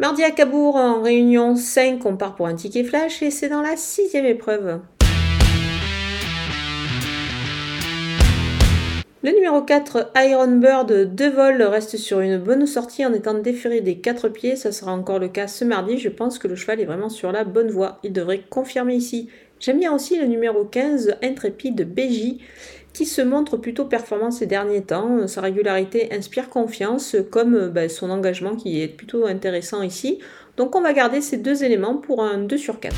Mardi à Cabourg, en réunion 5, on part pour un ticket flash et c'est dans la sixième épreuve. Le numéro 4, Iron Bird, de vol, reste sur une bonne sortie en étant déféré des quatre pieds. Ça sera encore le cas ce mardi. Je pense que le cheval est vraiment sur la bonne voie. Il devrait confirmer ici. J'aime bien aussi le numéro 15, Intrépide BJ, qui se montre plutôt performant ces derniers temps. Sa régularité inspire confiance, comme ben, son engagement qui est plutôt intéressant ici. Donc on va garder ces deux éléments pour un 2 sur 4.